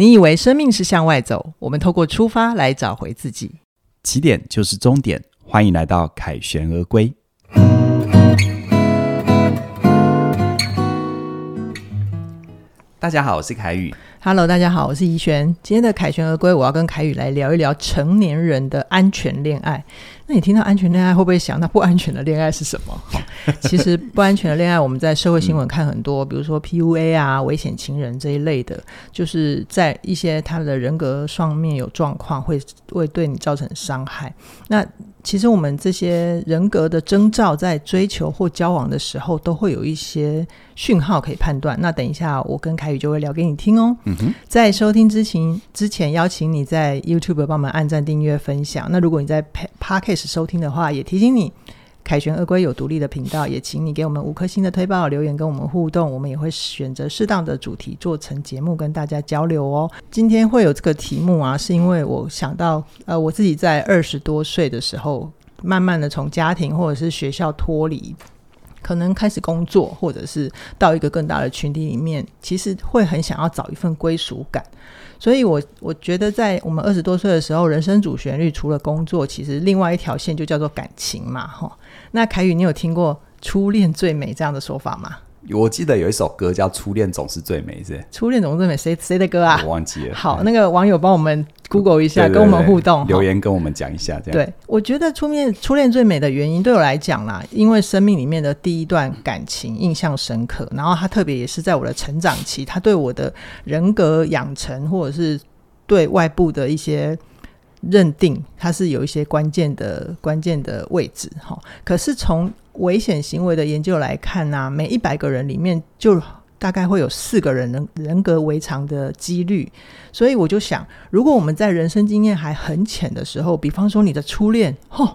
你以为生命是向外走，我们透过出发来找回自己。起点就是终点，欢迎来到凯旋而归。大家好，我是凯宇。Hello，大家好，我是怡璇。今天的凯旋而归，我要跟凯宇来聊一聊成年人的安全恋爱。那你听到安全恋爱会不会想，那不安全的恋爱是什么？其实不安全的恋爱，我们在社会新闻看很多，嗯、比如说 PUA 啊、危险情人这一类的，就是在一些他们的人格上面有状况，会会对你造成伤害。那其实我们这些人格的征兆，在追求或交往的时候，都会有一些讯号可以判断。那等一下，我跟凯宇就会聊给你听哦。嗯哼，在收听之前，之前邀请你在 YouTube 帮我们按赞、订阅、分享。那如果你在 Podcast 收听的话，也提醒你，凯旋而归有独立的频道，也请你给我们五颗星的推报留言，跟我们互动，我们也会选择适当的主题做成节目跟大家交流哦。今天会有这个题目啊，是因为我想到，呃，我自己在二十多岁的时候，慢慢的从家庭或者是学校脱离，可能开始工作，或者是到一个更大的群体里面，其实会很想要找一份归属感。所以我，我觉得，在我们二十多岁的时候，人生主旋律除了工作，其实另外一条线就叫做感情嘛，哈。那凯宇，你有听过“初恋最美”这样的说法吗？我记得有一首歌叫《初恋总是最美》，是？初恋总是最美，谁谁的歌啊？我忘记了。好，那个网友帮我们 Google 一下，对对对，跟我们互动，留言跟我们讲一下，这样。对，我觉得初恋初恋最美的原因，对我来讲啦，因为生命里面的第一段感情印象深刻，然后它特别也是在我的成长期，它对我的人格养成或者是对外部的一些认定，它是有一些关键的关键的位置哈。可是从危险行为的研究来看呢、每一百个人里面就大概会有四个人能人格为常的几率，所以我就想，如果我们在人生经验还很浅的时候，比方说你的初恋，吼，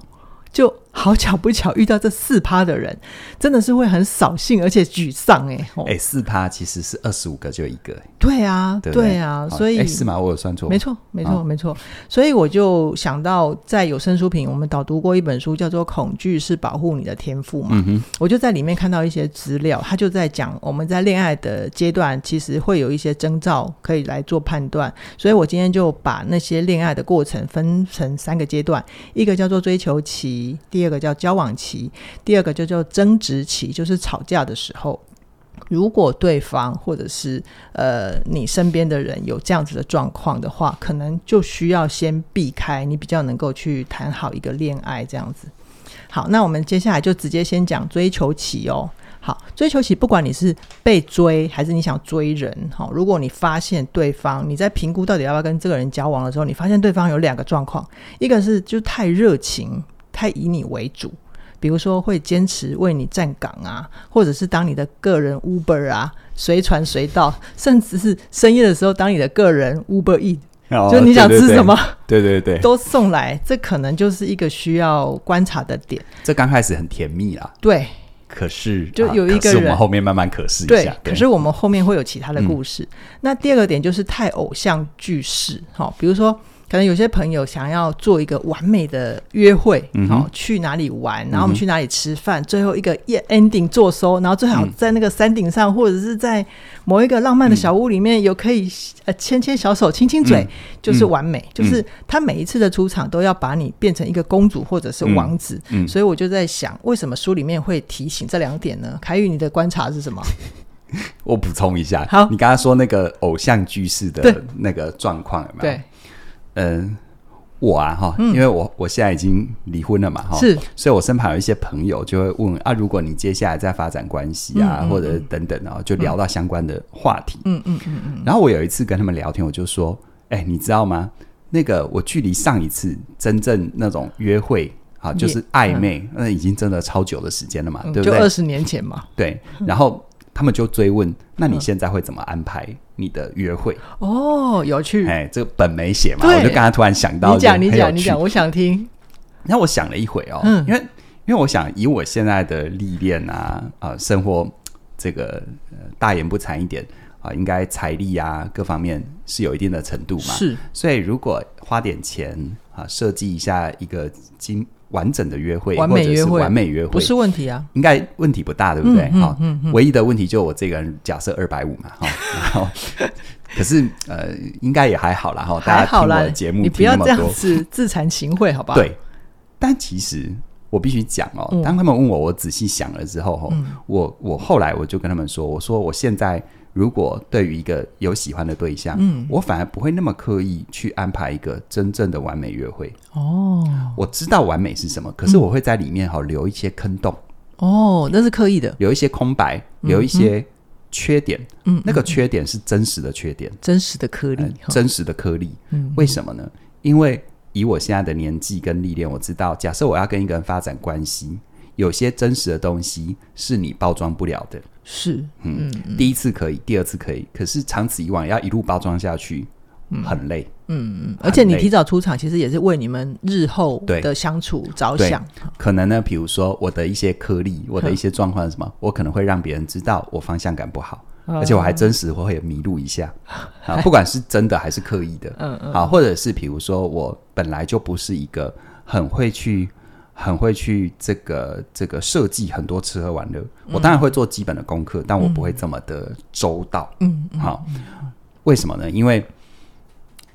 就。好巧不巧遇到这四趴的人，真的是会很扫兴而且沮丧哎。哎，四趴其实是二十五个就一个。对啊，对，对，对啊，所以是吗？我有算错？没错，没错，没错。所以我就想到，在有声书评，我们导读过一本书，叫做《恐惧是保护你的天赋》嘛。嗯。我就在里面看到一些资料，他就在讲我们在恋爱的阶段，其实会有一些征兆可以来做判断。所以我今天就把那些恋爱的过程分成三个阶段，一个叫做追求期，第第二个叫交往期，第二个就叫争执期，就是吵架的时候，如果对方或者是呃你身边的人有这样子的状况的话，可能就需要先避开，你比较能够去谈好一个恋爱这样子。好，那我们接下来就直接先讲追求期哦。好，追求期，不管你是被追还是你想追人，好，如果你发现对方你在评估到底要不要跟这个人交往的时候，你发现对方有两个状况，一个是就太热情。太以你为主，比如说会坚持为你站岗啊，或者是当你的个人 Uber 啊，随传随到，甚至是深夜的时候当你的个人 Uber Eat，哦，就你想吃什么，对对对，都送来，这可能就是一个需要观察的点。这刚开始很甜蜜啊，对，可是就有一个人，我们后面慢慢可视一下，对，可是我们后面会有其他的故事。嗯、那第二个点就是太偶像剧式，好，比如说。可能有些朋友想要做一个完美的约会，嗯、哦，去哪里玩，然后我们去哪里吃饭，嗯、最后一个 ending 做收，然后最好在那个山顶上，嗯、或者是在某一个浪漫的小屋里面，有可以呃牵牵小手、亲亲嘴，嗯、就是完美。嗯、就是他每一次的出场都要把你变成一个公主或者是王子，嗯。嗯、所以我就在想，为什么书里面会提醒这两点呢？凯宇，你的观察是什么？我补充一下，好，你刚刚说那个偶像剧式的那个状况有没有？对。嗯，我啊哈，因为我我现在已经离婚了嘛哈，是，所以我身旁有一些朋友就会问啊，如果你接下来再发展关系啊，或者等等啊，就聊到相关的话题，嗯嗯嗯嗯。然后我有一次跟他们聊天，我就说，哎，你知道吗？那个我距离上一次真正那种约会啊，就是暧昧，那已经真的超久的时间了嘛，对不对？就二十年前嘛。对，然后。他们就追问：“那你现在会怎么安排你的约会？”哦，有趣！哎，这个本没写嘛，我就刚才突然想到，你讲，你讲，你讲，我想听。然后我想了一会哦，嗯，因为因为我想以我现在的历练啊啊，生活这个大言不惭一点啊，应该财力啊各方面是有一定的程度嘛，是。所以如果花点钱啊，设计一下一个精。完整的约会，完美约会，完美约会不是问题啊，应该问题不大，对不对？哈、嗯，嗯嗯、唯一的问题就我这个人假设二百五嘛，哈，然后 可是呃，应该也还好啦。哈，大家听我的节目，你不要这样子自惭形秽，好不好？对，但其实我必须讲哦，当他们问我，我仔细想了之后，嗯、我我后来我就跟他们说，我说我现在。如果对于一个有喜欢的对象，嗯，我反而不会那么刻意去安排一个真正的完美约会。哦，我知道完美是什么，可是我会在里面好留一些坑洞。哦，那是刻意的，留一些空白，留一些缺点。嗯，那个缺点是真实的缺点，真实的颗粒，真实的颗粒。嗯，为什么呢？因为以我现在的年纪跟历练，我知道，假设我要跟一个人发展关系。有些真实的东西是你包装不了的，是，嗯，嗯，第一次可以，第二次可以，可是长此以往要一路包装下去，嗯，很累，嗯嗯，而且你提早出场，其实也是为你们日后的相处着想。可能呢，比如说我的一些颗粒，我的一些状况是什么，我可能会让别人知道我方向感不好，而且我还真实会迷路一下，啊，不管是真的还是刻意的，嗯嗯，好，或者是比如说我本来就不是一个很会去。很会去这个这个设计很多吃喝玩乐，嗯、我当然会做基本的功课，但我不会这么的周到。嗯，好，为什么呢？因为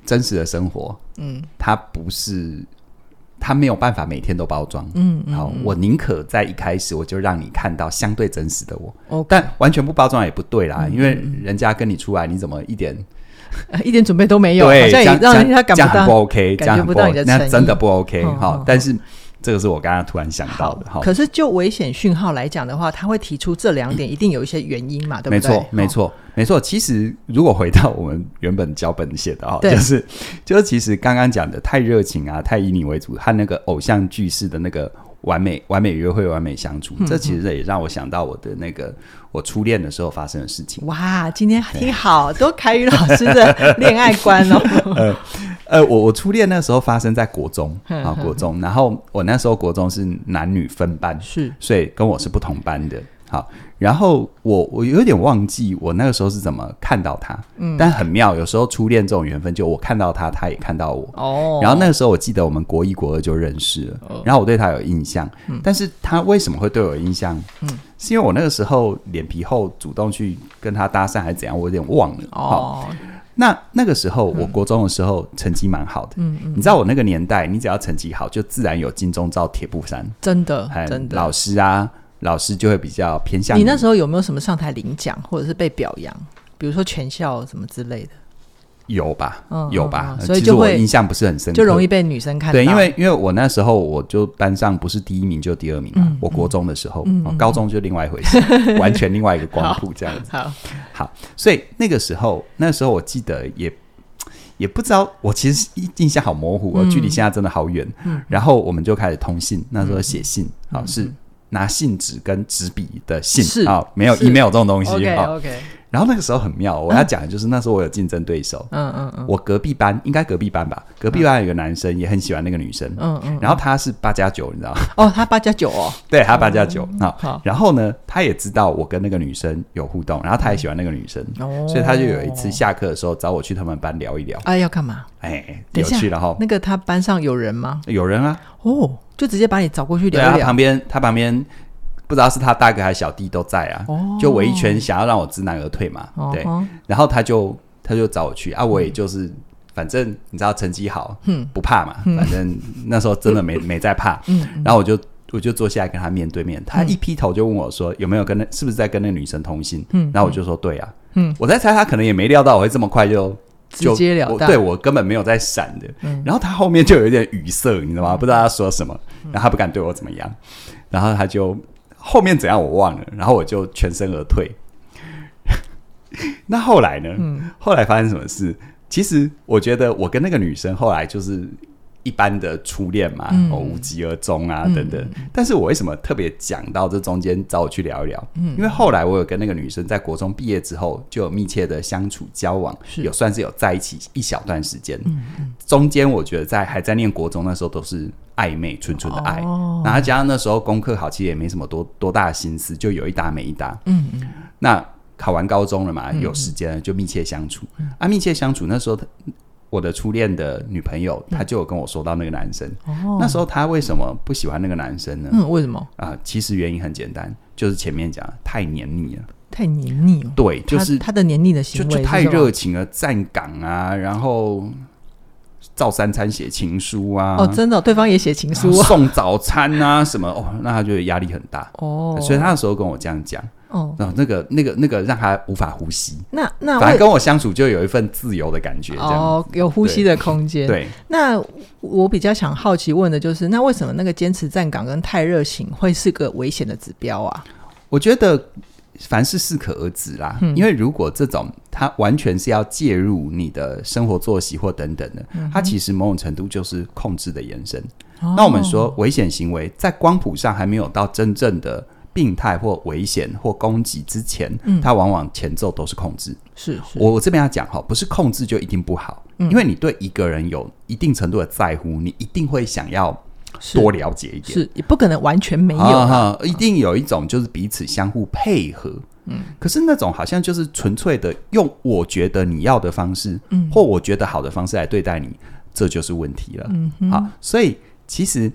真实的生活，嗯，它不是，它没有办法每天都包装。嗯，好，我宁可在一开始我就让你看到相对真实的我。哦，但完全不包装也不对啦，嗯、因为人家跟你出来，你怎么一点 一点准备都没有？对，让人家感觉不 OK，这样不 OK，那真的不 OK。好，但是。这个是我刚刚突然想到的。好，可是就危险讯号来讲的话，他会提出这两点，一定有一些原因嘛，对不对？没错，没错，没错。其实如果回到我们原本脚本写的哈，就是就是，其实刚刚讲的太热情啊，太以你为主，和那个偶像剧式的那个。完美完美约会，完美相处，这其实也让我想到我的那个我初恋的时候发生的事情。哇，今天听好，多凯宇老师的恋爱观哦。呃 呃，我我初恋那时候发生在国中啊，国中，然后我那时候国中是男女分班，是，所以跟我是不同班的。好，然后我我有点忘记我那个时候是怎么看到他，嗯，但很妙，有时候初恋这种缘分，就我看到他，他也看到我，哦，然后那个时候我记得我们国一国二就认识了，哦，然后我对他有印象，嗯，但是他为什么会对我有印象？嗯，是因为我那个时候脸皮厚，主动去跟他搭讪还是怎样，我有点忘了，哦，那那个时候我国中的时候成绩蛮好的，嗯嗯，你知道我那个年代，你只要成绩好，就自然有金钟罩铁布衫，真的，真的，老师啊。老师就会比较偏向你。你那时候有没有什么上台领奖，或者是被表扬？比如说全校什么之类的？有吧，嗯、有吧。所以就会印象不是很深刻，就容易被女生看到。对，因为因为我那时候我就班上不是第一名就第二名嘛。嗯、我国中的时候，嗯、高中就另外一回事，嗯、完全另外一个光 谱这样子。好，好，所以那个时候，那时候我记得也也不知道，我其实印象好模糊，哦，距离现在真的好远。嗯、然后我们就开始通信，那时候写信，好、嗯、是。拿信纸跟纸笔的信啊，没有 email 这种东西。OK。然后那个时候很妙，我要讲的就是那时候我有竞争对手。嗯嗯嗯。我隔壁班应该隔壁班吧？隔壁班有个男生也很喜欢那个女生。嗯嗯。然后他是八加九，你知道吗？哦，他八加九哦。对，他八加九。好。然后呢，他也知道我跟那个女生有互动，然后他也喜欢那个女生。哦。所以他就有一次下课的时候找我去他们班聊一聊。哎，要干嘛？哎，有趣了哈。那个他班上有人吗？有人啊。哦。就直接把你找过去聊聊。他旁边，他旁边。不知道是他大哥还是小弟都在啊，就围一圈，想要让我知难而退嘛。对，然后他就他就找我去啊，我也就是反正你知道成绩好，不怕嘛。反正那时候真的没 没在怕。嗯然后我就我就坐下来跟他面对面，他一劈头就问我说有没有跟那是不是在跟那女生通信？嗯然后我就说对啊。嗯我在猜他可能也没料到我会这么快就直截了当，对我根本没有在闪的。然后他后面就有一点语塞，你知道吗？不知道他说什么，然后他不敢对我怎么样，然后他就。后面怎样我忘了，然后我就全身而退。那后来呢？嗯，后来发生什么事？其实我觉得我跟那个女生后来就是。一般的初恋嘛，嗯、哦，无疾而终啊，等等。嗯、但是我为什么特别讲到这中间找我去聊一聊？嗯，因为后来我有跟那个女生在国中毕业之后就有密切的相处交往，有算是有在一起一小段时间。中间我觉得在还在念国中那时候都是暧昧，纯纯的爱。哦，然后加上那时候功课好，其实也没什么多多大的心思，就有一搭没一搭。嗯嗯，那考完高中了嘛，有时间就密切相处。嗯、啊，密切相处那时候我的初恋的女朋友，她就有跟我说到那个男生。哦，那时候她为什么不喜欢那个男生呢？嗯，为什么？啊，其实原因很简单，就是前面讲太黏腻了，太黏腻了。对，就是他，他的黏腻的行为就，就太热情了，站岗啊，然后照三餐写情书啊。哦，真的，哦，对方也写情书，送早餐啊什么哦，那他就压力很大。哦，所以他那时候跟我这样讲。哦，那那个、那个、那个让他无法呼吸。那那反正跟我相处就有一份自由的感觉，哦，有呼吸的空间。对，那我比较想好奇问的就是，那为什么那个坚持站岗跟太热情会是个危险的指标啊？我觉得凡事适可而止啦，嗯、因为如果这种它完全是要介入你的生活作息或等等的，嗯、它其实某种程度就是控制的延伸。哦、那我们说危险行为在光谱上还没有到真正的。病态或危险或攻击之前，嗯，它往往前奏都是控制。是，是。我我这边要讲哈，不是控制就一定不好，嗯，因为你对一个人有一定程度的在乎，你一定会想要多了解一点，是，是也不可能完全没有啊，啊，一定有一种就是彼此相互配合，嗯，可是那种好像就是纯粹的用我觉得你要的方式，嗯，或我觉得好的方式来对待你，这就是问题了，嗯哼，好，所以其实。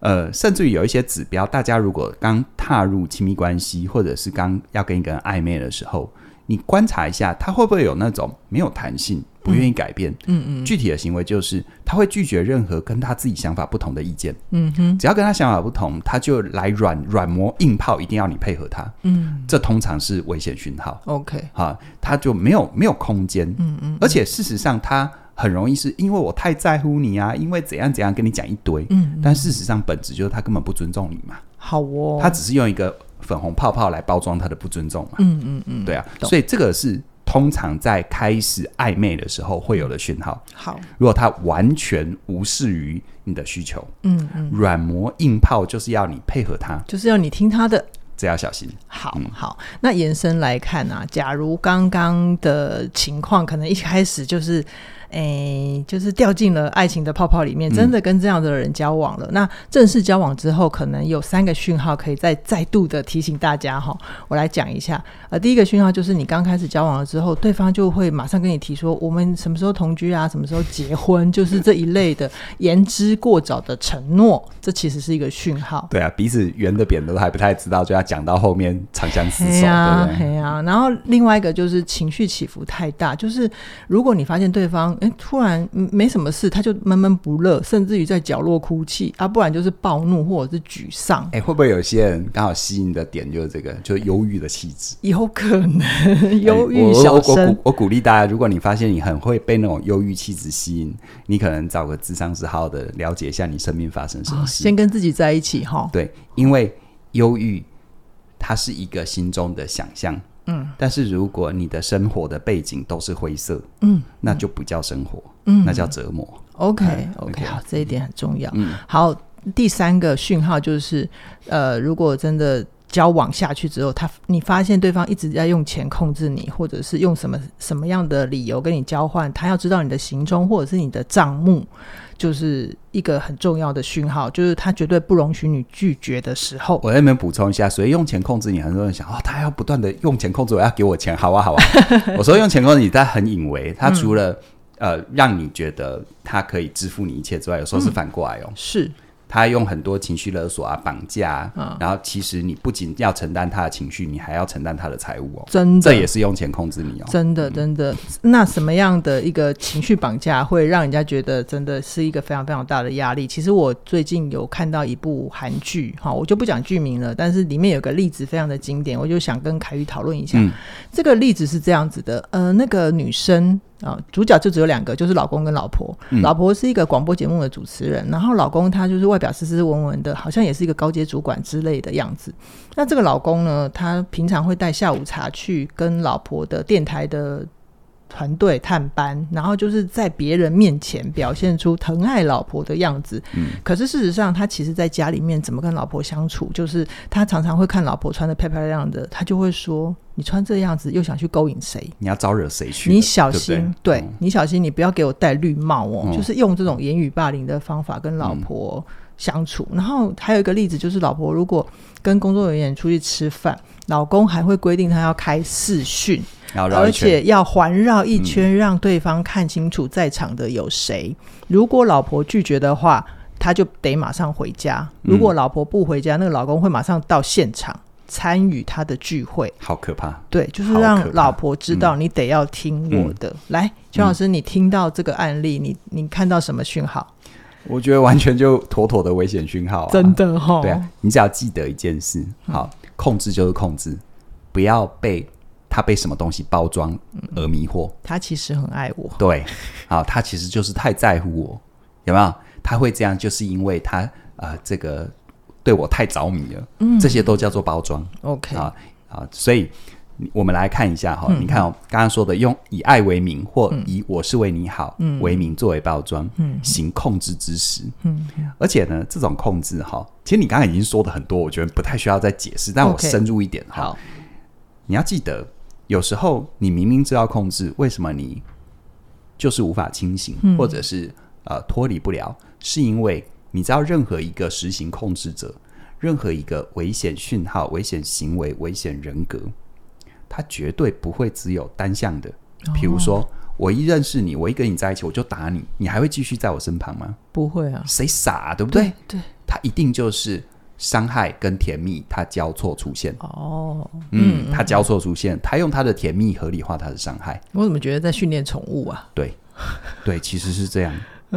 呃，甚至于有一些指标，大家如果刚踏入亲密关系，或者是刚要跟一个人暧昧的时候，你观察一下，他会不会有那种没有弹性、不愿意改变？嗯嗯。具体的行为就是他会拒绝任何跟他自己想法不同的意见。嗯哼。只要跟他想法不同，他就来软软磨硬泡，一定要你配合他。嗯。这通常是危险讯号。OK。哈，他就没有没有空间。嗯嗯。而且事实上，他。很容易是因为我太在乎你啊，因为怎样怎样跟你讲一堆，嗯，嗯，但事实上本质就是他根本不尊重你嘛。好哦，他只是用一个粉红泡泡来包装他的不尊重嘛。嗯嗯嗯，对啊，所以这个是通常在开始暧昧的时候会有的讯号。好，如果他完全无视于你的需求，嗯嗯，软磨硬泡就是要你配合他，就是要你听他的。这要小心。好，嗯、好，那延伸来看啊，假如刚刚的情况可能一开始就是，诶，就是掉进了爱情的泡泡里面，真的跟这样的人交往了。嗯、那正式交往之后，可能有三个讯号可以再再度的提醒大家哈。我来讲一下。呃，第一个讯号就是你刚开始交往了之后，对方就会马上跟你提说，我们什么时候同居啊，什么时候结婚，就是这一类的言之过早的承诺，这其实是一个讯号。对啊，彼此圆的扁的都还不太知道，就要。讲到后面长相厮守，啊、对不对？啊，然后另外一个就是情绪起伏太大，就是如果你发现对方哎突然没什么事，他就闷闷不乐，甚至于在角落哭泣啊，不然就是暴怒或者是沮丧。哎，会不会有些人刚好吸引的点就是这个，就是忧郁的气质？有可能忧郁小生。我我，我，我鼓励大家，如果你发现你很会被那种忧郁气质吸引，你可能找个智商师好好的了解一下你生命发生什么事，哦、先跟自己在一起哈。对，因为忧郁。它是一个心中的想象，嗯，但是如果你的生活的背景都是灰色，嗯，那就不叫生活，嗯，那叫折磨。OK，OK，好，这一点很重要。嗯，好，第三个讯号就是，呃，如果真的交往下去之后，他你发现对方一直在用钱控制你，或者是用什么什么样的理由跟你交换，他要知道你的行踪或者是你的账目。就是一个很重要的讯号，就是他绝对不容许你拒绝的时候。我在那边补充一下，所以用钱控制你，很多人想哦，他要不断的用钱控制我，要给我钱，好啊，好啊。我说用钱控制你，他很隐为，他除了、嗯、呃让你觉得他可以支付你一切之外，有时候是反过来哦，嗯、是。他用很多情绪勒索啊、绑架，嗯、然后其实你不仅要承担他的情绪，你还要承担他的财务哦。真的，这也是用钱控制你哦。真的，真的。那什么样的一个情绪绑架会让人家觉得真的是一个非常非常大的压力？其实我最近有看到一部韩剧，哈，我就不讲剧名了，但是里面有个例子非常的经典，我就想跟凯宇讨论一下。嗯、这个例子是这样子的，呃，那个女生。啊、哦，主角就只有两个，就是老公跟老婆。嗯、老婆是一个广播节目的主持人，然后老公他就是外表斯斯文文的，好像也是一个高阶主管之类的样子。那这个老公呢，他平常会带下午茶去跟老婆的电台的团队探班，然后就是在别人面前表现出疼爱老婆的样子。嗯，可是事实上，他其实在家里面怎么跟老婆相处，就是他常常会看老婆穿的漂漂亮亮的，他就会说。你穿这样子又想去勾引谁？你要招惹谁去？你小心，对，对你小心，你不要给我戴绿帽哦！嗯、就是用这种言语霸凌的方法跟老婆相处。嗯、然后还有一个例子，就是老婆如果跟工作人员出去吃饭，老公还会规定他要开视讯，而且要环绕一圈，让对方看清楚在场的有谁。嗯、如果老婆拒绝的话，他就得马上回家。如果老婆不回家，那个老公会马上到现场参与他的聚会。好可怕！对，就是让老婆知道你得要听我的。嗯、来，邱老师，你听到这个案例，你你看到什么讯号？我觉得完全就妥妥的危险讯号、啊，真的哈、哦。对啊，你只要记得一件事，好，控制就是控制，不要被他被什么东西包装而迷惑。他其实很爱我，对，好，他其实就是太在乎我，有没有？他会这样，就是因为他啊、呃，这个对我太着迷了。嗯，这些都叫做包装。OK 啊啊，所以。我们来看一下哈，嗯、你看哦，刚刚说的用以爱为名或以我是为你好为名作为包装，嗯、行控制之实。嗯，而且呢，这种控制哈，其实你刚刚已经说的很多，我觉得不太需要再解释。但我深入一点哈，好，你要记得，有时候你明明知道控制，为什么你就是无法清醒，嗯、或者是呃脱离不了？是因为你知道，任何一个实行控制者，任何一个危险讯号、危险行为、危险人格。他绝对不会只有单向的，比如说，我一认识你，我一跟你在一起，我就打你，你还会继续在我身旁吗？不会啊，谁傻啊，对不对？对，他一定就是伤害跟甜蜜，它交错出现。哦，嗯，他交错出现，他用他的甜蜜合理化他的伤害。我怎么觉得在训练宠物啊？对，对，其实是这样。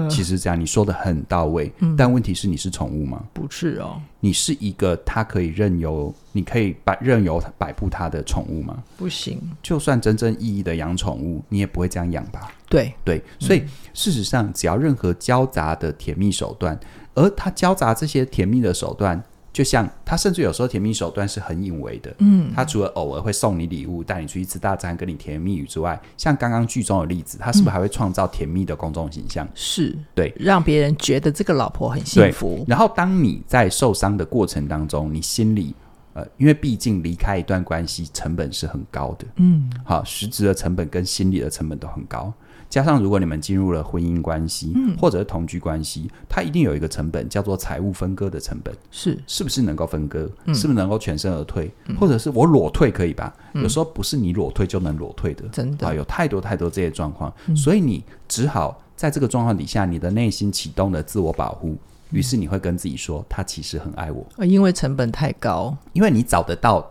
其实这样，你说的很到位，嗯、但问题是你是宠物吗？不是哦，你是一个它可以任由，你可以摆任由摆布它的宠物吗？不行。就算真正意义的养宠物，你也不会这样养吧？对对，所以、嗯、事实上，只要任何交杂的甜蜜手段，而它交杂这些甜蜜的手段。就像他，甚至有时候甜蜜手段是很隐微的。嗯，他除了偶尔会送你礼物、带你出去吃大餐、跟你甜言蜜语之外，像刚刚剧中的例子，他是不是还会创造甜蜜的公众形象？是，对，让别人觉得这个老婆很幸福。然后，当你在受伤的过程当中，你心里呃，因为毕竟离开一段关系成本是很高的。嗯，好，实质的成本跟心理的成本都很高。加上，如果你们进入了婚姻关系，嗯、或者是同居关系，它一定有一个成本，叫做财务分割的成本。是，是不是能够分割？嗯、是不是能够全身而退？嗯、或者是我裸退可以吧？嗯、有时候不是你裸退就能裸退的，真的啊，有太多太多这些状况，嗯、所以你只好在这个状况底下，你的内心启动了自我保护，于是你会跟自己说，他其实很爱我，因为成本太高，因为你找得到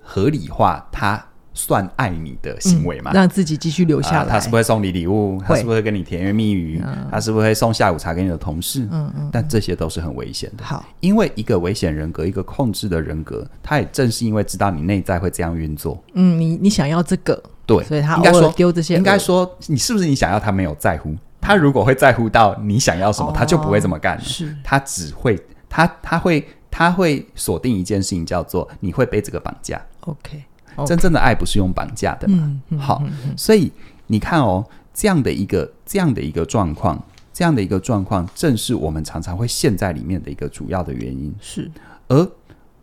合理化他。算爱你的行为嘛？让自己继续留下来。他是不会送你礼物，他是不会跟你甜言蜜语，他是不会送下午茶给你的同事。嗯嗯。但这些都是很危险的。好，因为一个危险人格，一个控制的人格，他也正是因为知道你内在会这样运作。嗯，你你想要这个，对，所以他应该说丢这些。应该说，你是不是你想要？他没有在乎。他如果会在乎到你想要什么，他就不会这么干。是，他只会他他会他会锁定一件事情，叫做你会被这个绑架。OK。真正的爱不是用绑架的嘛？好，所以你看哦，这样的一个这样的一个状况，这样的一个状况，正是我们常常会陷在里面的一个主要的原因。是，而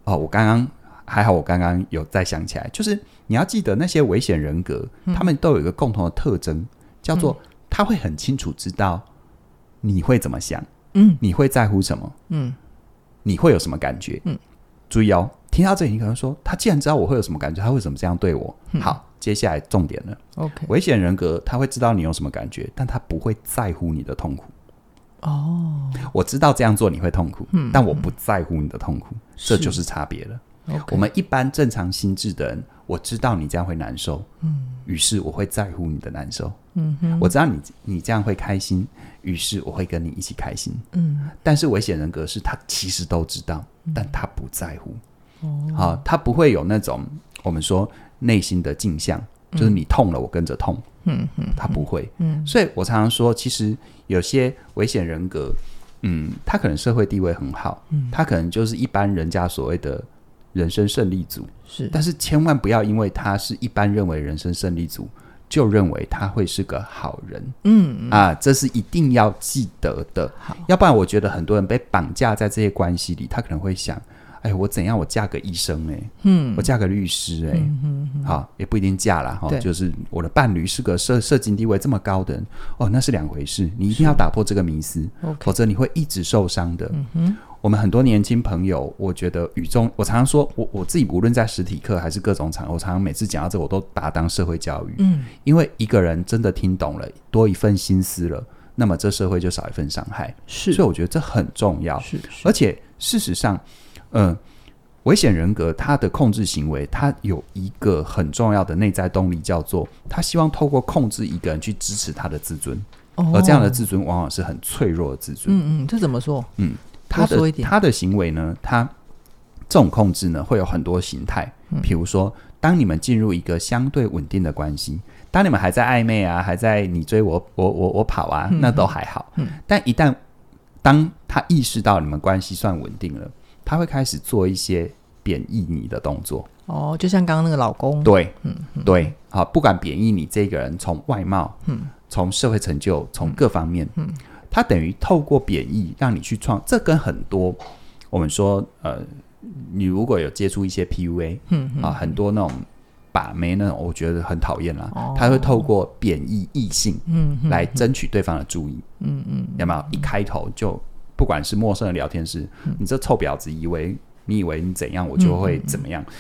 哦，我刚刚还好，我刚刚有再想起来，就是你要记得那些危险人格，嗯、他们都有一个共同的特征，叫做他会很清楚知道你会怎么想，嗯，你会在乎什么，嗯，你会有什么感觉，嗯，注意哦。听到这里，你可能说：“他既然知道我会有什么感觉，他为什么这样对我？”嗯、好，接下来重点了。OK，危险人格他会知道你有什么感觉，但他不会在乎你的痛苦。哦，我知道这样做你会痛苦，嗯、但我不在乎你的痛苦，嗯、这就是差别了。我们一般正常心智的人，我知道你这样会难受，嗯，于是我会在乎你的难受。嗯哼，我知道你你这样会开心，于是我会跟你一起开心。嗯，但是危险人格是他其实都知道，但他不在乎。好，他不会有那种我们说内心的镜像，嗯、就是你痛了，我跟着痛。嗯嗯，他不会。嗯，所以我常常说，其实有些危险人格，嗯，他可能社会地位很好，嗯，他可能就是一般人家所谓的人生胜利组。是，但是千万不要因为他是一般认为人生胜利组，就认为他会是个好人。嗯啊，这是一定要记得的。好，要不然我觉得很多人被绑架在这些关系里，他可能会想。哎，我怎样？我嫁个医生哎、欸，嗯，我嫁个律师哎、欸，嗯嗯嗯、好，也不一定嫁了哈。对就是我的伴侣是个社社经地位这么高的人，哦，那是两回事。你一定要打破这个迷思，否则你会一直受伤的。嗯哼，我们很多年轻朋友，我觉得语中，我常常说，我我自己无论在实体课还是各种场合，我常常每次讲到这，我都把它当社会教育。嗯，因为一个人真的听懂了，多一份心思了，那么这社会就少一份伤害。是，所以我觉得这很重要。是，是，而且事实上，嗯、呃，危险人格他的控制行为，他有一个很重要的内在动力，叫做他希望透过控制一个人去支持他的自尊。哦，而这样的自尊往往是很脆弱的自尊。嗯嗯，这怎么说？嗯。他的他的行为呢？他这种控制呢，会有很多形态。比如说，当你们进入一个相对稳定的关系，当你们还在暧昧啊，还在你追我，我我我跑啊，那都还好。嗯，但一旦当他意识到你们关系算稳定了，他会开始做一些贬义你的动作。哦，就像刚刚那个老公。对，嗯，对，好，不管贬义你这个人，从外貌，嗯，从社会成就，从各方面，嗯。他等于透过贬义让你去创，这跟很多我们说，呃，你如果有接触一些 PUA，嗯啊，很多那种把妹那种，我觉得很讨厌啦。哦、他会透过贬义异性，嗯，来争取对方的注意，嗯嗯，有没有？一开头就不管是陌生的聊天室，嗯、你这臭婊子，以为你以为你怎样，我就会怎么样。嗯嗯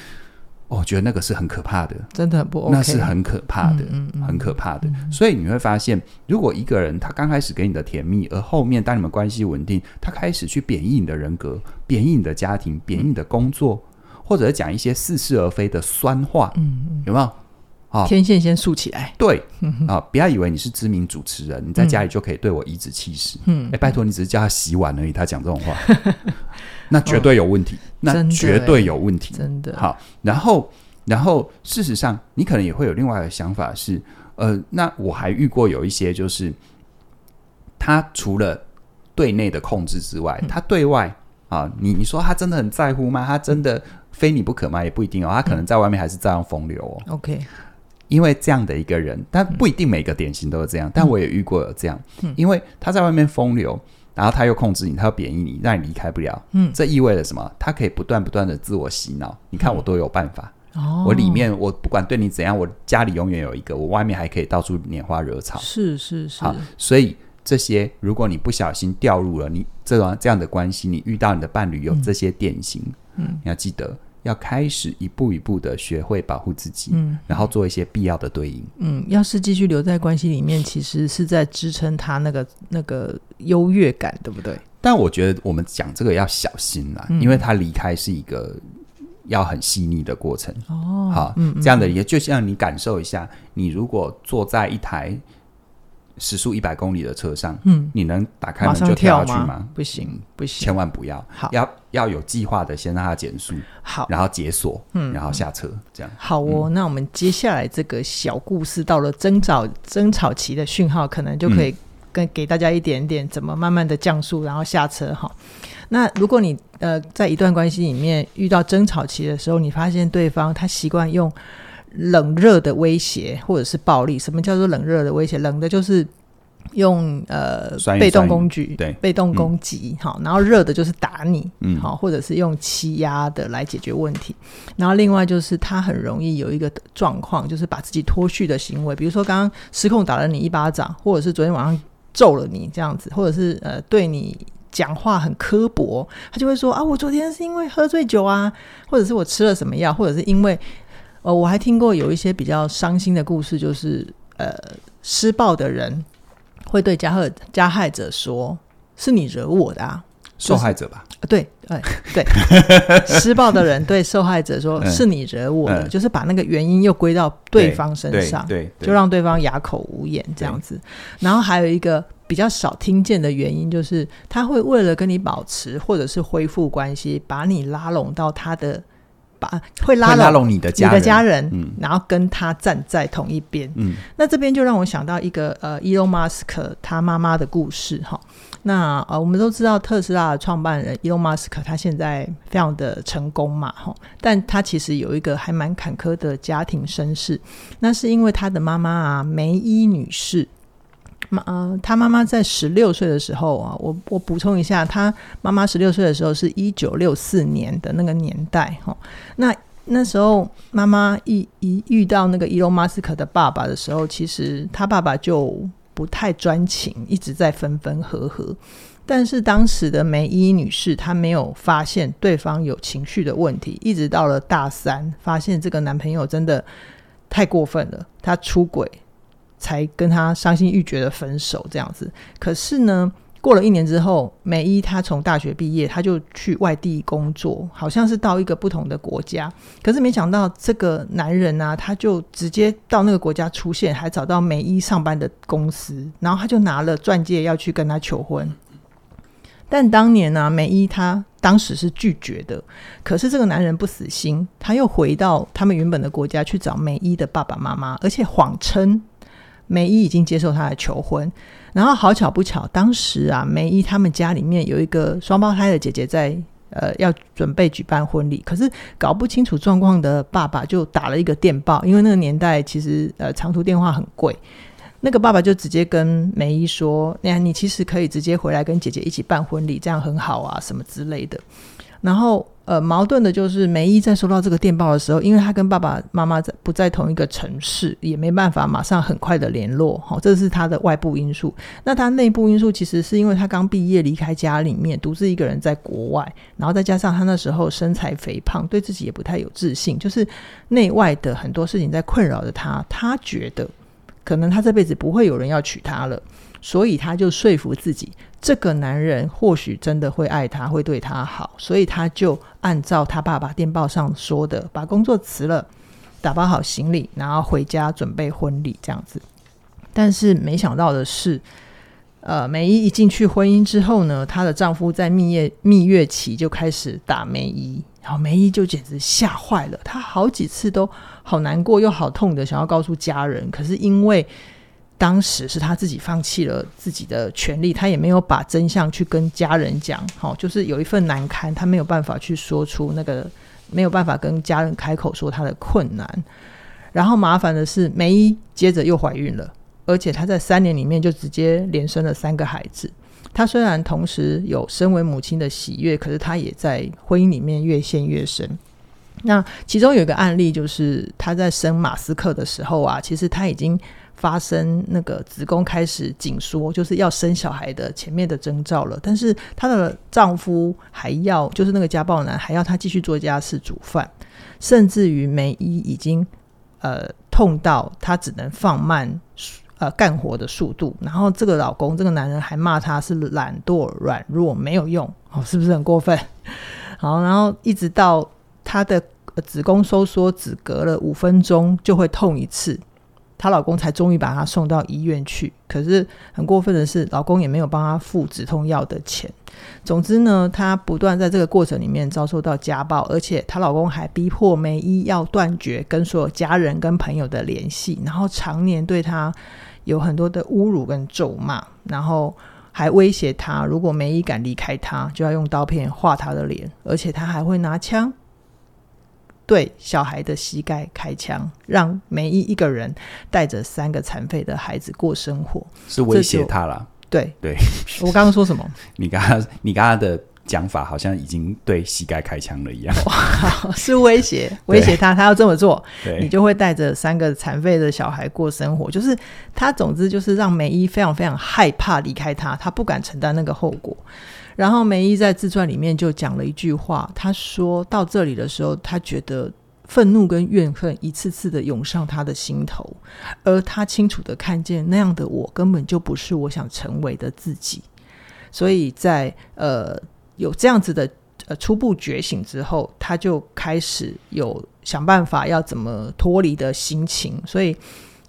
我觉得那个是很可怕的，真的很不 OK，那是很可怕的，嗯嗯嗯、很可怕的。嗯、所以你会发现，如果一个人他刚开始给你的甜蜜，而后面当你们关系稳定，他开始去贬义你的人格，贬义你的家庭，贬义你的工作，嗯、或者讲一些似是而非的酸话，嗯、有没有？啊，天线先竖起来。对，啊，不要以为你是知名主持人，你在家里就可以对我颐指气使。嗯，哎，拜托，你只是叫他洗碗而已，他讲这种话。那绝对有问题，那绝对有问题，真的。好，然后，然后，事实上，你可能也会有另外的想法是，呃，那我还遇过有一些，就是他除了对内的控制之外，他对外啊，你你说他真的很在乎吗？他真的非你不可吗？也不一定哦，他可能在外面还是照样风流哦。OK，因为这样的一个人，但不一定每个典型都是这样，但我也遇过有这样，因为他在外面风流。然后他又控制你，他又贬义你，让你离开不了。嗯，这意味着什么？他可以不断不断的自我洗脑。你看我都有办法。哦，我里面我不管对你怎样，我家里永远有一个，我外面还可以到处拈花惹草。是是是。好，所以这些如果你不小心掉入了你这种这样的关系，你遇到你的伴侣有这些典型，嗯，你要记得。要开始一步一步的学会保护自己，嗯，然后做一些必要的对应，嗯，要是继续留在关系里面，其实是在支撑他那个那个优越感，对不对？但我觉得我们讲这个要小心啦，嗯，因为他离开是一个要很细腻的过程哦。好，嗯，这样的也就像你感受一下，你如果坐在一台。时速一百公里的车上，嗯，你能打开门就跳下去吗？不行，不行，千万不要。好，要要有计划的，先让它减速，好，然后解锁，嗯，然后下车，这样。好哦，嗯、那我们接下来这个小故事到了争吵争吵期的讯号，可能就可以跟给大家一点点怎么慢慢的降速，然后下车哈。那如果你呃在一段关系里面遇到争吵期的时候，你发现对方他习惯用。冷热的威胁或者是暴力，什么叫做冷热的威胁？冷的就是用呃被动工具，对，被动攻击，好、嗯，然后热的就是打你，嗯，好，或者是用欺压的来解决问题。然后另外就是他很容易有一个状况，就是把自己脱序的行为，比如说刚刚失控打了你一巴掌，或者是昨天晚上揍了你这样子，或者是呃对你讲话很刻薄，他就会说啊，我昨天是因为喝醉酒啊，或者是我吃了什么药，或者是因为。呃，我还听过有一些比较伤心的故事，就是呃，施暴的人会对加害加害者说：“是你惹我的啊。”受害者吧？呃、对，对，对，施暴的人对受害者说：“是你惹我的。嗯”就是把那个原因又归到对方身上，对就让对方哑口无言这样子。然后还有一个比较少听见的原因，就是他会为了跟你保持或者是恢复关系，把你拉拢到他的。把会拉拢你的家人，你的家人，嗯，然后跟他站在同一边，嗯，那这边就让我想到一个呃，伊隆马斯克他妈妈的故事哈。那呃，我们都知道特斯拉的创办人伊隆马斯克他现在非常的成功嘛，哈，但他其实有一个还蛮坎坷的家庭身世，那是因为他的妈妈啊梅伊女士。妈，呃，他妈妈在十六岁的时候啊，我我补充一下，他妈妈十六岁的时候是一九六四年的那个年代哈。那那时候妈妈一一遇到那个伊隆马斯克的爸爸的时候，其实他爸爸就不太专情，一直在分分合合。但是当时的梅伊女士她没有发现对方有情绪的问题，一直到了大三，发现这个男朋友真的太过分了，他出轨，才跟他伤心欲绝的分手这样子。可是呢，过了一年之后，梅伊她从大学毕业，她就去外地工作，好像是到一个不同的国家。可是没想到这个男人呢、他就直接到那个国家出现，还找到梅伊上班的公司，然后他就拿了钻戒要去跟他求婚。但当年呢、啊，梅伊她当时是拒绝的。可是这个男人不死心，他又回到他们原本的国家去找梅伊的爸爸妈妈，而且谎称梅姨已经接受他的求婚。然后好巧不巧，当时啊，梅姨他们家里面有一个双胞胎的姐姐在，呃，要准备举办婚礼，可是搞不清楚状况的爸爸就打了一个电报，因为那个年代其实呃长途电话很贵，那个爸爸就直接跟梅姨说：“那你其实可以直接回来跟姐姐一起办婚礼，这样很好啊，什么之类的。”然后。呃，矛盾的就是梅姨在收到这个电报的时候，因为她跟爸爸妈妈在不在同一个城市，也没办法马上很快的联络，哈、这是她的外部因素。那她内部因素其实是因为她刚毕业离开家里面，独自一个人在国外，然后再加上她那时候身材肥胖，对自己也不太有自信，就是内外的很多事情在困扰着她。她觉得可能她这辈子不会有人要娶她了。所以他就说服自己，这个男人或许真的会爱他，会对他好，所以他就按照他爸爸电报上说的，把工作辞了，打包好行李，然后回家准备婚礼这样子。但是没想到的是，呃，梅姨一进去婚姻之后呢，她的丈夫在蜜月蜜月期就开始打梅姨，然后梅姨就简直吓坏了，她好几次都好难过又好痛的想要告诉家人，可是因为。当时是他自己放弃了自己的权利，他也没有把真相去跟家人讲，好，就是有一份难堪，他没有办法去说出那个，没有办法跟家人开口说他的困难。然后麻烦的是，梅姨接着又怀孕了，而且她在三年里面就直接连生了三个孩子。她虽然同时有身为母亲的喜悦，可是她也在婚姻里面越陷越深。那其中有一个案例，就是她在生马斯克的时候啊，其实她已经。发生那个子宫开始紧缩，就是要生小孩的前面的征兆了。但是她的丈夫还要，就是那个家暴男还要她继续做家事、煮饭，甚至于梅姨已经呃痛到她只能放慢呃干活的速度。然后这个老公，这个男人还骂她是懒惰、软弱、没有用，哦，是不是很过分？好，然后一直到她的子宫收缩，只隔了五分钟就会痛一次。她老公才终于把她送到医院去，可是很过分的是，老公也没有帮她付止痛药的钱。总之呢，她不断在这个过程里面遭受到家暴，而且她老公还逼迫梅伊要断绝跟所有家人跟朋友的联系，然后常年对她有很多的侮辱跟咒骂，然后还威胁她，如果梅姨敢离开她，就要用刀片划她的脸，而且他还会拿枪。对小孩的膝盖开枪，让梅姨一个人带着三个残废的孩子过生活，是威胁他了。对对，我刚刚说什么？你刚刚你刚刚的讲法好像已经对膝盖开枪了一样。哇，是威胁威胁他，他要这么做，你就会带着三个残废的小孩过生活。就是他，总之就是让梅伊非常非常害怕离开他，他不敢承担那个后果。然后梅姨在自传里面就讲了一句话，他说到这里的时候，他觉得愤怒跟怨恨一次次的涌上他的心头，而他清楚的看见那样的我根本就不是我想成为的自己，所以在呃有这样子的呃初步觉醒之后，他就开始有想办法要怎么脱离的心情，所以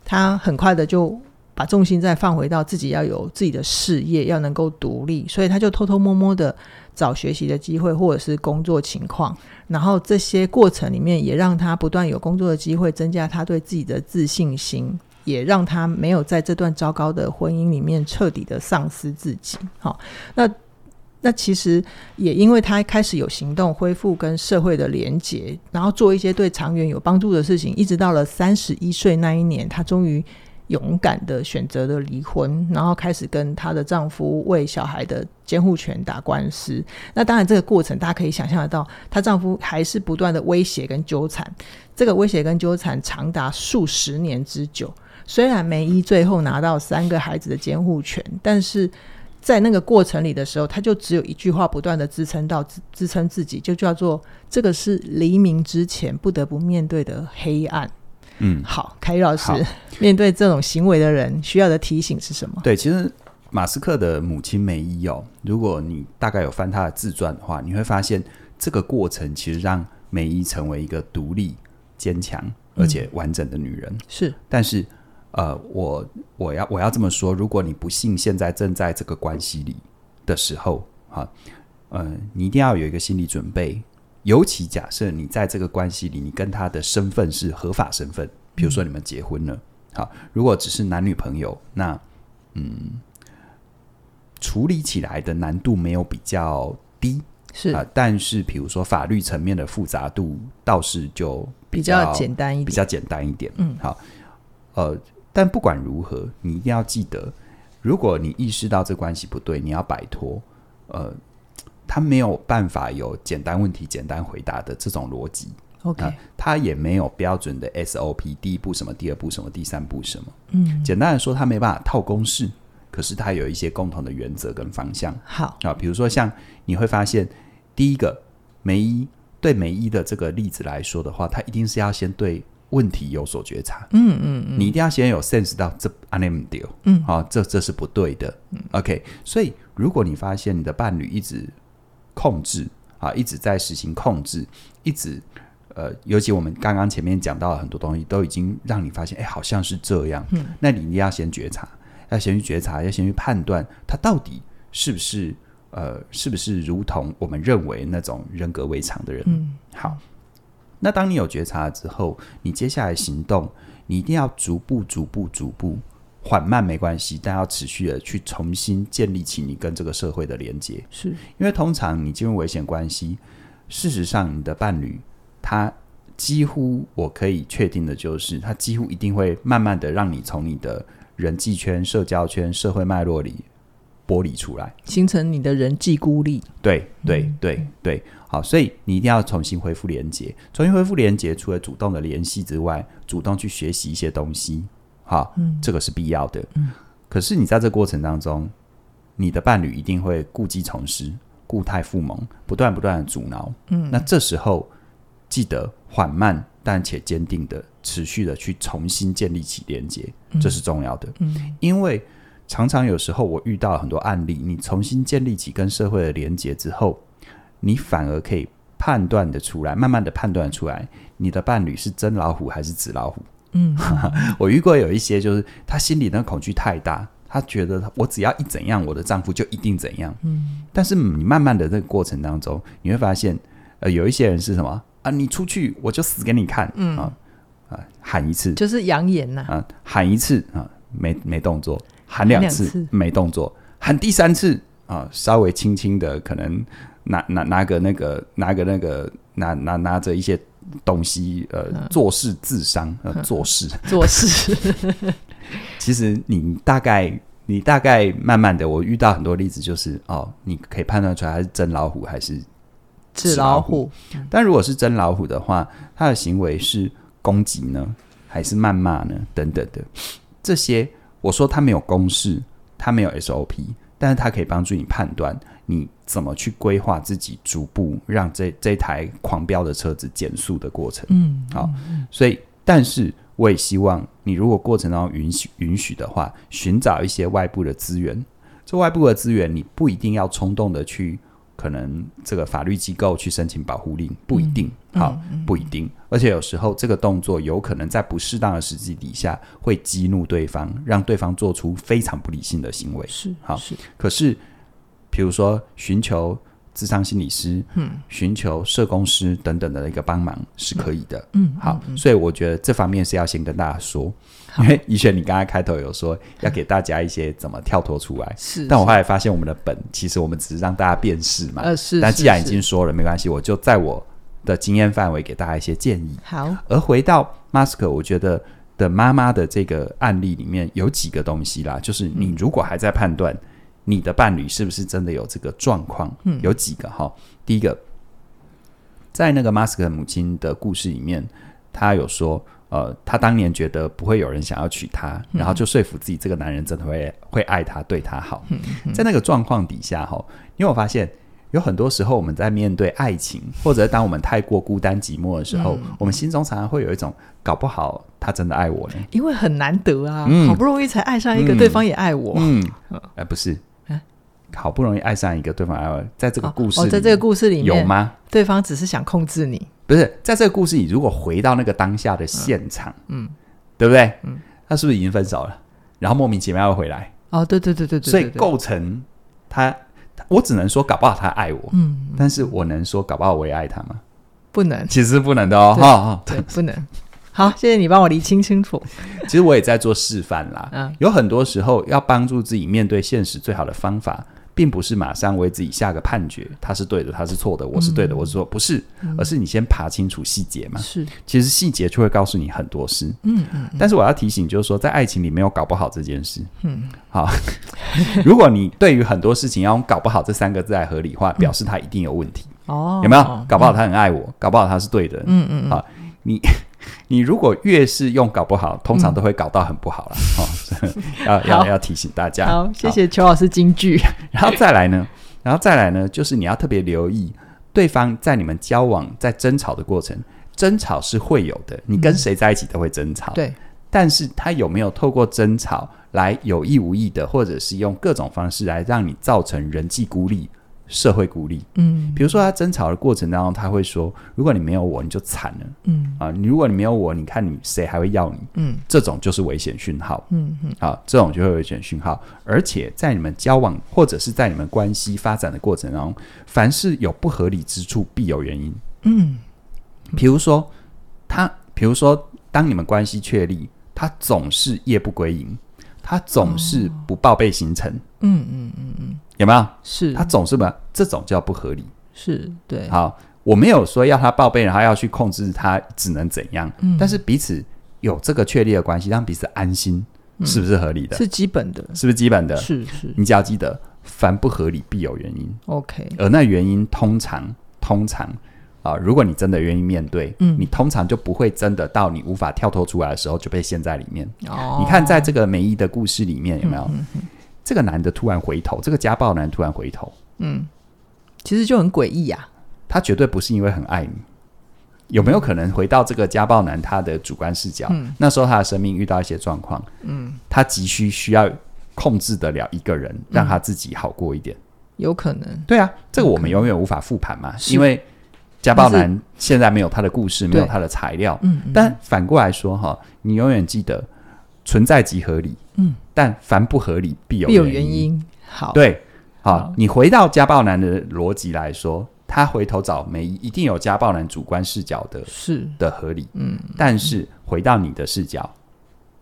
他很快的就。把重心再放回到自己要有自己的事业，要能够独立，所以他就偷偷摸摸的找学习的机会或者是工作情况，然后这些过程里面也让他不断有工作的机会，增加他对自己的自信心，也让他没有在这段糟糕的婚姻里面彻底的丧失自己。好，那那其实也因为他开始有行动，恢复跟社会的连结，然后做一些对长远有帮助的事情，一直到了三十一岁那一年，他终于。勇敢的选择了离婚，然后开始跟她的丈夫为小孩的监护权打官司。那当然，这个过程大家可以想象得到，她丈夫还是不断的威胁跟纠缠。这个威胁跟纠缠长达数十年之久。虽然梅伊最后拿到三个孩子的监护权，但是在那个过程里的时候，他就只有一句话不断的支撑到支撑自己，就叫做这个是黎明之前不得不面对的黑暗。嗯，好，凯宇老师，面对这种行为的人，需要的提醒是什么？对，其实马斯克的母亲梅姨哦，如果你大概有翻他的自传的话，你会发现这个过程其实让梅姨成为一个独立、坚强而且完整的女人。嗯、是，但是呃，我我要我要这么说，如果你不幸现在正在这个关系里的时候，哈，呃，你一定要有一个心理准备。尤其假设你在这个关系里，你跟他的身份是合法身份，比如说你们结婚了，好，如果只是男女朋友，那嗯，处理起来的难度没有比较低，是啊，但是比如说法律层面的复杂度倒是就比较，比较简单一点，比较简单一点，嗯，好，呃，但不管如何，你一定要记得，如果你意识到这关系不对，你要摆脱，呃。他没有办法有简单问题简单回答的这种逻辑，OK，呃，他也没有标准的 SOP，第一步什么，第二步什么，第三步什么。嗯，简单的说，他没办法套公式，可是他有一些共同的原则跟方向。好啊，呃，比如说像你会发现，第一个梅伊对梅伊的这个例子来说的话，他一定是要先对问题有所觉察。嗯嗯嗯，你一定要先有 sense 到这 unable 嗯，好，这这是不对的。嗯，OK，所以如果你发现你的伴侣一直控制啊，一直在实行控制，一直呃，尤其我们刚刚前面讲到的很多东西，都已经让你发现，哎，好像是这样。嗯，那你一定要先觉察，要先去觉察，要先去判断，他到底是不是呃，是不是如同我们认为那种人格违常的人。嗯，好。那当你有觉察之后，你接下来行动，你一定要逐步、逐步、逐步。缓慢没关系，但要持续的去重新建立起你跟这个社会的连接。是因为通常你进入危险关系，事实上你的伴侣他几乎我可以确定的就是，他几乎一定会慢慢的让你从你的人际圈、社交圈、社会脉络里剥离出来，形成你的人际孤立。对对对对，好，所以你一定要重新恢复连接。重新恢复连接，除了主动的联系之外，主动去学习一些东西。好，嗯，这个是必要的。嗯，可是你在这过程当中，你的伴侣一定会故技重施、故态复萌，不断不断的阻挠。嗯，那这时候记得缓慢但且坚定的、持续的去重新建立起连接，这是重要的。嗯，因为常常有时候我遇到很多案例，你重新建立起跟社会的连接之后，你反而可以判断的出来，慢慢的判断出来，你的伴侣是真老虎还是纸老虎。嗯，我遇过有一些，就是她心里的恐惧太大，她觉得我只要一怎样，我的丈夫就一定怎样。嗯，但是你慢慢的这个过程当中，你会发现，呃，有一些人是什么？啊？你出去我就死给你看，嗯。啊啊，喊一次。就是扬言呐，啊，喊一次啊，没没动作，喊两次，喊两次。没动作，喊第三次啊，稍微轻轻的可能拿拿拿个那个拿个那个拿拿拿着一些。东西呃，做事智商呃，做事做事。其实你大概你大概慢慢的，我遇到很多例子，就是哦，你可以判断出来他是真老虎还是纸老虎。但如果是真老虎的话，他的行为是攻击呢，还是谩骂呢？等等的这些，我说他没有公式，他没有 SOP，但是他可以帮助你判断。你怎么去规划自己，逐步让这这台狂飙的车子减速的过程？嗯，好，所以，但是我也希望你，如果过程当中允许允许的话，寻找一些外部的资源。这外部的资源，你不一定要冲动的去，可能这个法律机构去申请保护令，不一定，嗯、好，不一定。而且有时候这个动作有可能在不适当的时机底下，会激怒对方，让对方做出非常不理性的行为。是，好，是，可是。比如说，寻求智商心理师，嗯，寻求社工师等等的一个帮忙是可以的，嗯，好，所以我觉得这方面是要先跟大家说，因为怡璇，你刚才开头有说要给大家一些怎么跳脱出来，是，但我后来发现我们的本其实我们只是让大家辨识嘛，呃，是，但既然已经说了，没关系，我就在我的经验范围给大家一些建议。好，而回到 Mask，我觉得的妈妈的这个案例里面有几个东西啦，就是你如果还在判断。你的伴侣是不是真的有这个状况？嗯，有几个哈。第一个，在那个马斯克母亲的故事里面，他有说：“呃，她当年觉得不会有人想要娶她，然后就说服自己这个男人真的会会爱她，对她好。嗯嗯、在那个状况底下，哈，因为我发现有很多时候我们在面对爱情，或者当我们太过孤单寂寞的时候，嗯、我们心中常常会有一种搞不好他真的爱我呢，因为很难得啊，嗯、好不容易才爱上一个，对方也爱我。嗯，哎、嗯呃，不是。好不容易爱上一个对方爱，在这个故事里、哦哦，在这个故事里面有吗？对方只是想控制你，不是在这个故事里。如果回到那个当下的现场，嗯，嗯对不对？嗯，他是不是已经分手了？然后莫名其妙又回来？哦，对对对对对，所以构成他，我只能说搞不好他爱我，嗯，但是我能说搞不好我也爱他吗？不能，其实是不能的哦，哈，对，不能。好，谢谢你帮我理清清楚。其实我也在做示范啦，嗯，有很多时候要帮助自己面对现实，最好的方法。并不是马上为自己下个判决，他是对的，他是错的，我是对的，嗯、我是说，不是，嗯、而是你先爬清楚细节嘛。是，其实细节就会告诉你很多事。嗯嗯。但是我要提醒，就是说，在爱情里没有搞不好这件事。嗯。好，如果你对于很多事情要用“搞不好”这三个字来合理化，表示他一定有问题。哦、嗯。有没有？搞不好他很爱我，嗯、搞不好他是对的。嗯嗯嗯。好，你。你如果越是用搞不好，通常都会搞到很不好了。哦，要要要提醒大家。好，谢谢邱老师金句。然后再来呢，然后再来呢，就是你要特别留意对方在你们交往、在争吵的过程，争吵是会有的。你跟谁在一起都会争吵，对。但是他有没有透过争吵来有意无意的，或者是用各种方式来让你造成人际孤立？社会鼓励，嗯，比如说他争吵的过程当中，他会说：“如果你没有我，你就惨了，嗯。啊，你如果你没有我，你看你谁还会要你？嗯，这种就是危险讯号，嗯嗯，啊，这种就会危险讯号。而且在你们交往或者是在你们关系发展的过程当中，凡是有不合理之处，必有原因，嗯，比如说他，比如说当你们关系确立，他总是夜不归营，他总是不报备行程，嗯嗯嗯嗯。有没有？是他总是把？这种叫不合理。是对。好，我没有说要他报备，然后要去控制他，只能怎样？嗯。但是彼此有这个确立的关系，让彼此安心，是不是合理的？是基本的，是不是基本的？是是。你只要记得，凡不合理必有原因。OK。而那原因通常通常啊，如果你真的愿意面对，嗯，你通常就不会真的到你无法跳脱出来的时候就被陷在里面。哦。你看，在这个梅姨的故事里面，有没有？这个男的突然回头，这个家暴男突然回头，嗯，其实就很诡异呀。他绝对不是因为很爱你，有没有可能回到这个家暴男他的主观视角？嗯，那时候他的生命遇到一些状况，嗯，他急需需要控制得了一个人，让他自己好过一点。有可能，对啊，这个我们永远无法复盘嘛，因为家暴男现在没有他的故事，没有他的材料，嗯，但反过来说哈，你永远记得。存在即合理，嗯，但凡不合理必有必有原因。好，对，好，好，你回到家暴男的逻辑来说，他回头找梅姨，一定有家暴男主观视角的，是。的合理，嗯。但是回到你的视角，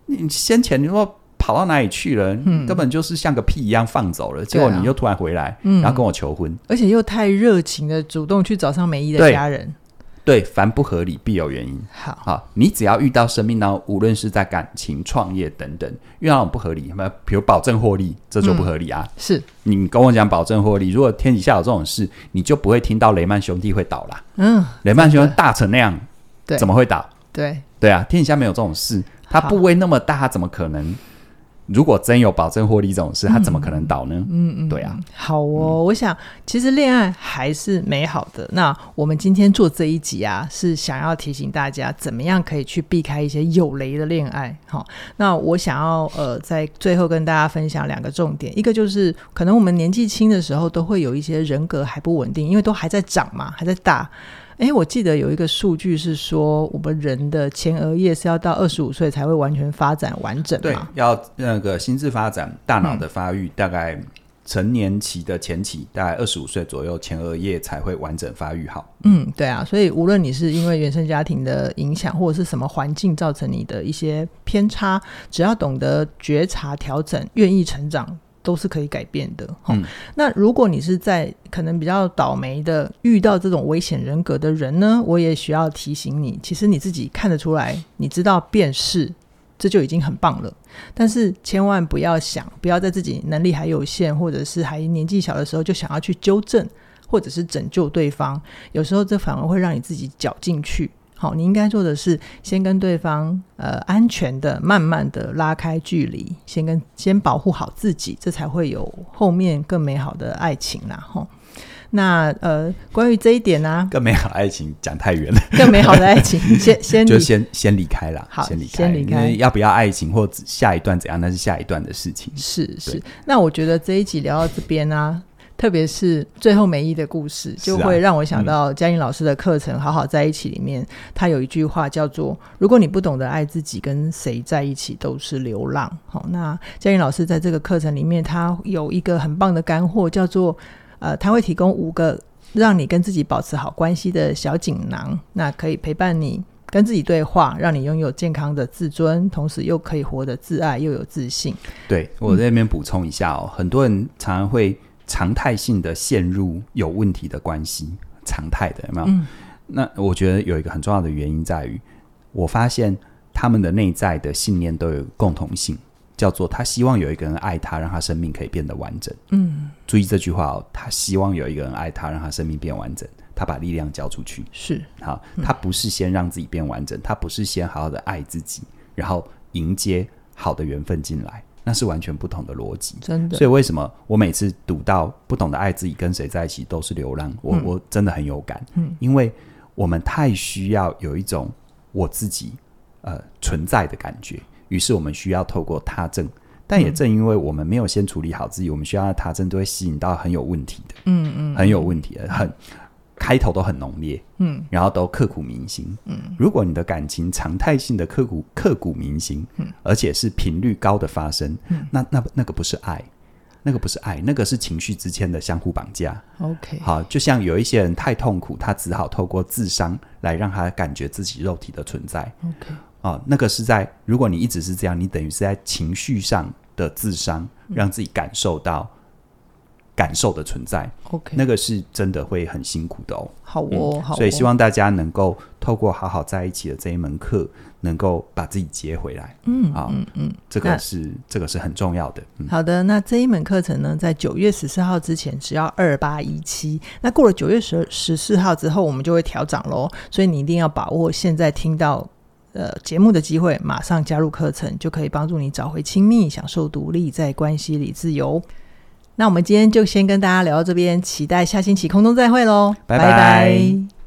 你先前你说跑到哪里去了？嗯，根本就是像个屁一样放走了，结果你又突然回来，嗯，然后跟我求婚，而且又太热情的主动去找上梅姨的家人。对，凡不合理必有原因。好，好，你只要遇到生命当中，无论是在感情、创业等等，遇到那种不合理，什么，比如保证获利，这就不合理啊。嗯、是你跟我讲保证获利，如果天底下有这种事，你就不会听到雷曼兄弟会倒啦。嗯，雷曼兄弟大成那样，对，怎么会倒？对，对啊，天底下没有这种事，他部位那么大，他怎么可能？如果真有保证获利这种事，他怎么可能倒呢？嗯嗯，对啊。好哦，嗯、我想其实恋爱还是美好的。那我们今天做这一集啊，是想要提醒大家，怎么样可以去避开一些有雷的恋爱。好，那我想要呃，在最后跟大家分享两个重点，一个就是可能我们年纪轻的时候都会有一些人格还不稳定，因为都还在长嘛，还在大。哎，我记得有一个数据是说，我们人的前额叶是要到二十五岁才会完全发展完整。对，要那个心智发展、大脑的发育，嗯、大概成年期的前期，大概二十五岁左右，前额叶才会完整发育好。嗯，对啊，所以无论你是因为原生家庭的影响，或者是什么环境造成你的一些偏差，只要懂得觉察、调整、愿意成长。都是可以改变的。嗯，那如果你是在可能比较倒霉的遇到这种危险人格的人呢，我也需要提醒你，其实你自己看得出来，你知道辨识，这就已经很棒了。但是千万不要想，不要在自己能力还有限，或者是还年纪小的时候就想要去纠正或者是拯救对方，有时候这反而会让你自己搅进去。好，你应该做的是先跟对方呃安全的、慢慢的拉开距离，先跟先保护好自己，这才会有后面更美好的爱情啦。吼，那呃，关于这一点呢、啊，更美好的爱情讲太远了，更美好的爱情 先先就先先离开了，好，先离开，先离开。要不要爱情或下一段怎样，那是下一段的事情。是是，那我觉得这一集聊到这边呢、啊。特别是最后梅姨的故事，就会让我想到嘉颖老师的课程《好好在一起》里面，他有一句话叫做：“如果你不懂得爱自己，跟谁在一起都是流浪。”好，那嘉颖老师在这个课程里面，他有一个很棒的干货，叫做呃，他会提供五个让你跟自己保持好关系的小锦囊，那可以陪伴你跟自己对话，让你拥有健康的自尊，同时又可以活得自爱又有自信。对，我在那边补充一下哦，很多人常常会。常态性的陷入有问题的关系，常态的有没有？嗯、那我觉得有一个很重要的原因在于，我发现他们的内在的信念都有共同性，叫做他希望有一个人爱他，让他生命可以变得完整。嗯，注意这句话哦，他希望有一个人爱他，让他生命变完整，他把力量交出去。是好，他不是先让自己变完整，他不是先好好的爱自己，然后迎接好的缘分进来。那是完全不同的逻辑，真的。所以为什么我每次读到不懂得爱自己，跟谁在一起都是流浪，我、嗯、我真的很有感。嗯，因为我们太需要有一种我自己呃存在的感觉，于是我们需要透过他证。但也正因为我们没有先处理好自己，嗯、我们需要他证都会吸引到很有问题的，嗯嗯，很有问题的，很。开头都很浓烈，嗯，然后都刻骨铭心，嗯。如果你的感情常态性的刻骨刻骨铭心，嗯，而且是频率高的发生，嗯，那那那个不是爱，那个不是爱，那个是情绪之间的相互绑架。OK，好，就像有一些人太痛苦，他只好透过自伤来让他感觉自己肉体的存在。OK，哦，那个是在如果你一直是这样，你等于是在情绪上的自伤，让自己感受到。感受的存在，OK，那个是真的会很辛苦的哦。好哦，嗯、好哦，所以希望大家能够透过好好在一起的这一门课，能够把自己接回来。嗯，啊，嗯嗯，这个是这个是很重要的。嗯、好的，那这一门课程呢，在九月十四号之前只要二八一七，那过了九月十十四号之后，我们就会调涨喽。所以你一定要把握现在听到呃节目的机会，马上加入课程，就可以帮助你找回亲密，享受独立，在关系里自由。那我们今天就先跟大家聊到这边，期待下星期空中再会喽，拜拜。拜拜。